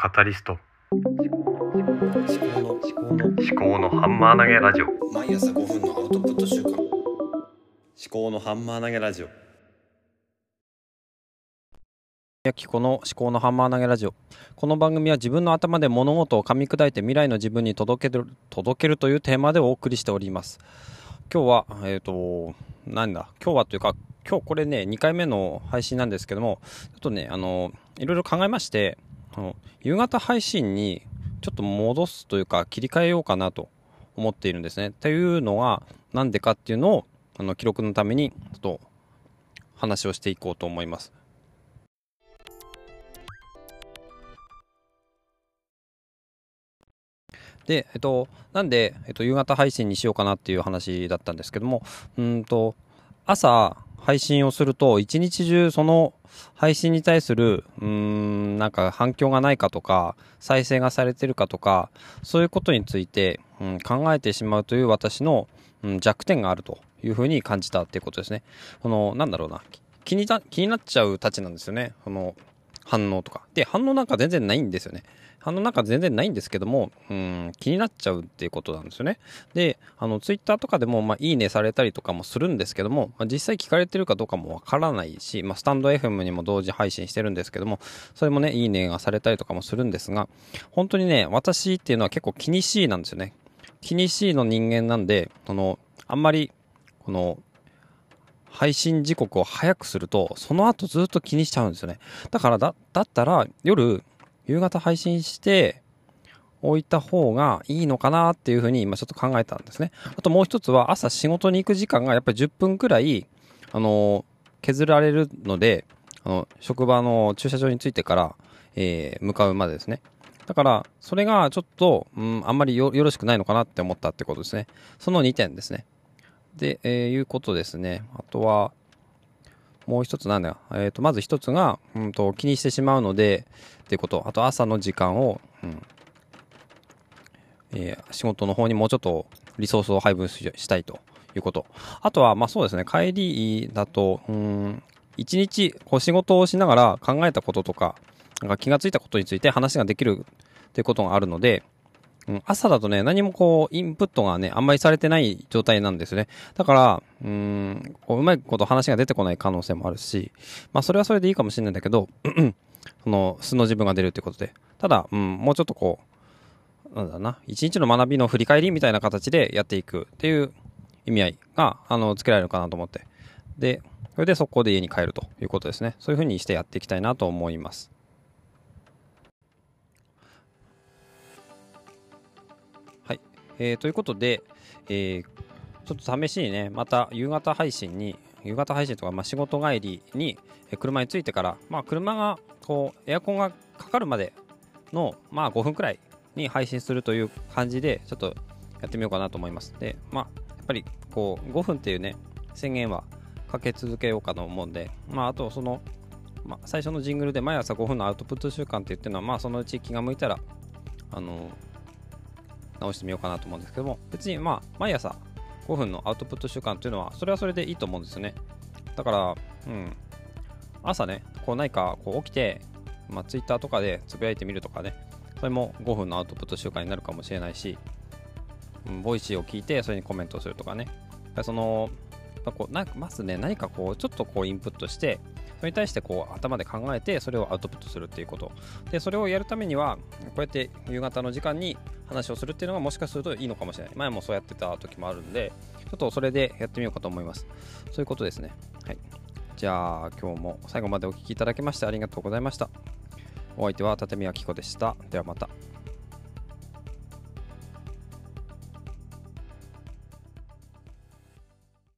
カタリスト。思考の思考の思考のハンマー投げラジオ。毎朝5分のアウトプット週間思考のハンマー投げラジオ。やきこの思考のハンマー投げラジオ。この番組は自分の頭で物事を噛み砕いて未来の自分に届ける届けるというテーマでお送りしております。今日はえっ、となんだ？今日はというか今日これね2回目の配信なんですけどもちょっとねあのいろいろ考えまして夕方配信にちょっと戻すというか切り替えようかなと思っているんですね。というのはなんでかっていうのをあの記録のためにちょっと話をしていこうと思います。で、えっと、なんで、えっと、夕方配信にしようかなっていう話だったんですけども、うんと、朝配信をすると、一日中その配信に対する、うーん、なんか反響がないかとか、再生がされてるかとか、そういうことについて、うん、考えてしまうという私の、うん、弱点があるというふうに感じたっていうことですね。この、なんだろうな、気にな気になっちゃうたちなんですよね。この反応とか。で、反応なんか全然ないんですよね。反応なんか全然ないんですけども、うん、気になっちゃうっていうことなんですよね。で、あの、ツイッターとかでも、まあ、いいねされたりとかもするんですけども、まあ、実際聞かれてるかどうかもわからないし、まあ、スタンド FM にも同時配信してるんですけども、それもね、いいねがされたりとかもするんですが、本当にね、私っていうのは結構気にしいなんですよね。気にしいの人間なんで、その、あんまり、この、配信時刻を早くすると、その後ずっと気にしちゃうんですよね。だからだ、だったら夜、夕方配信しておいた方がいいのかなっていうふうに今ちょっと考えたんですね。あともう一つは朝仕事に行く時間がやっぱり10分くらい、あの、削られるので、あの、職場の駐車場に着いてから、えー、向かうまでですね。だから、それがちょっと、うん、あんまりよろしくないのかなって思ったってことですね。その2点ですね。で、えー、いうことですね。あとは、もう一つなんだよ。えっ、ー、と、まず一つが、うんと、気にしてしまうので、っていうこと。あと、朝の時間を、うん、えー、仕事の方にもうちょっとリソースを配分したいということ。あとは、まあそうですね、帰りだと、うん、一日、こう仕事をしながら考えたこととか、なんか気がついたことについて話ができるっていうことがあるので、うん、朝だとね、何もこう、インプットがね、あんまりされてない状態なんですね。だから、うーん、こううまいこと話が出てこない可能性もあるし、まあそれはそれでいいかもしれないんだけど、その、素の自分が出るってことで。ただ、うん、もうちょっとこう、なんだな、一日の学びの振り返りみたいな形でやっていくっていう意味合いが、あの、つけられるかなと思って。で、それで速攻で家に帰るということですね。そういうふうにしてやっていきたいなと思います。えー、ということで、えー、ちょっと試しにね、また夕方配信に、夕方配信とか、まあ、仕事帰りに車に着いてから、まあ、車がこうエアコンがかかるまでの、まあ、5分くらいに配信するという感じでちょっとやってみようかなと思います。で、まあ、やっぱりこう5分っていうね宣言はかけ続けようかと思うんで、まあ、あとその、まあ、最初のジングルで毎朝5分のアウトプット習慣って言ってるのは、まあ、そのうち気が向いたらあの直してみようかなと思うんですけども別にまあ毎朝5分のアウトプット習慣っていうのはそれはそれでいいと思うんですよね。だからうん。朝ね、こう何かこう起きて、まあ、Twitter とかでつぶやいてみるとかね、それも5分のアウトプット習慣になるかもしれないし、うん、 Voicy を聞いてそれにコメントするとかね、その、こうなまずね、何かこう、ちょっとこうインプットして、それに対してこう頭で考えてそれをアウトプットするっていうことでそれをやるためにはこうやって夕方の時間に話をするっていうのがもしかするといいのかもしれない前もそうやってた時もあるんでちょっとそれでやってみようかと思いますそういうことですねはいじゃあ今日も最後までお聴きいただきましてありがとうございました。お相手は立宮紀子でした。ではまた。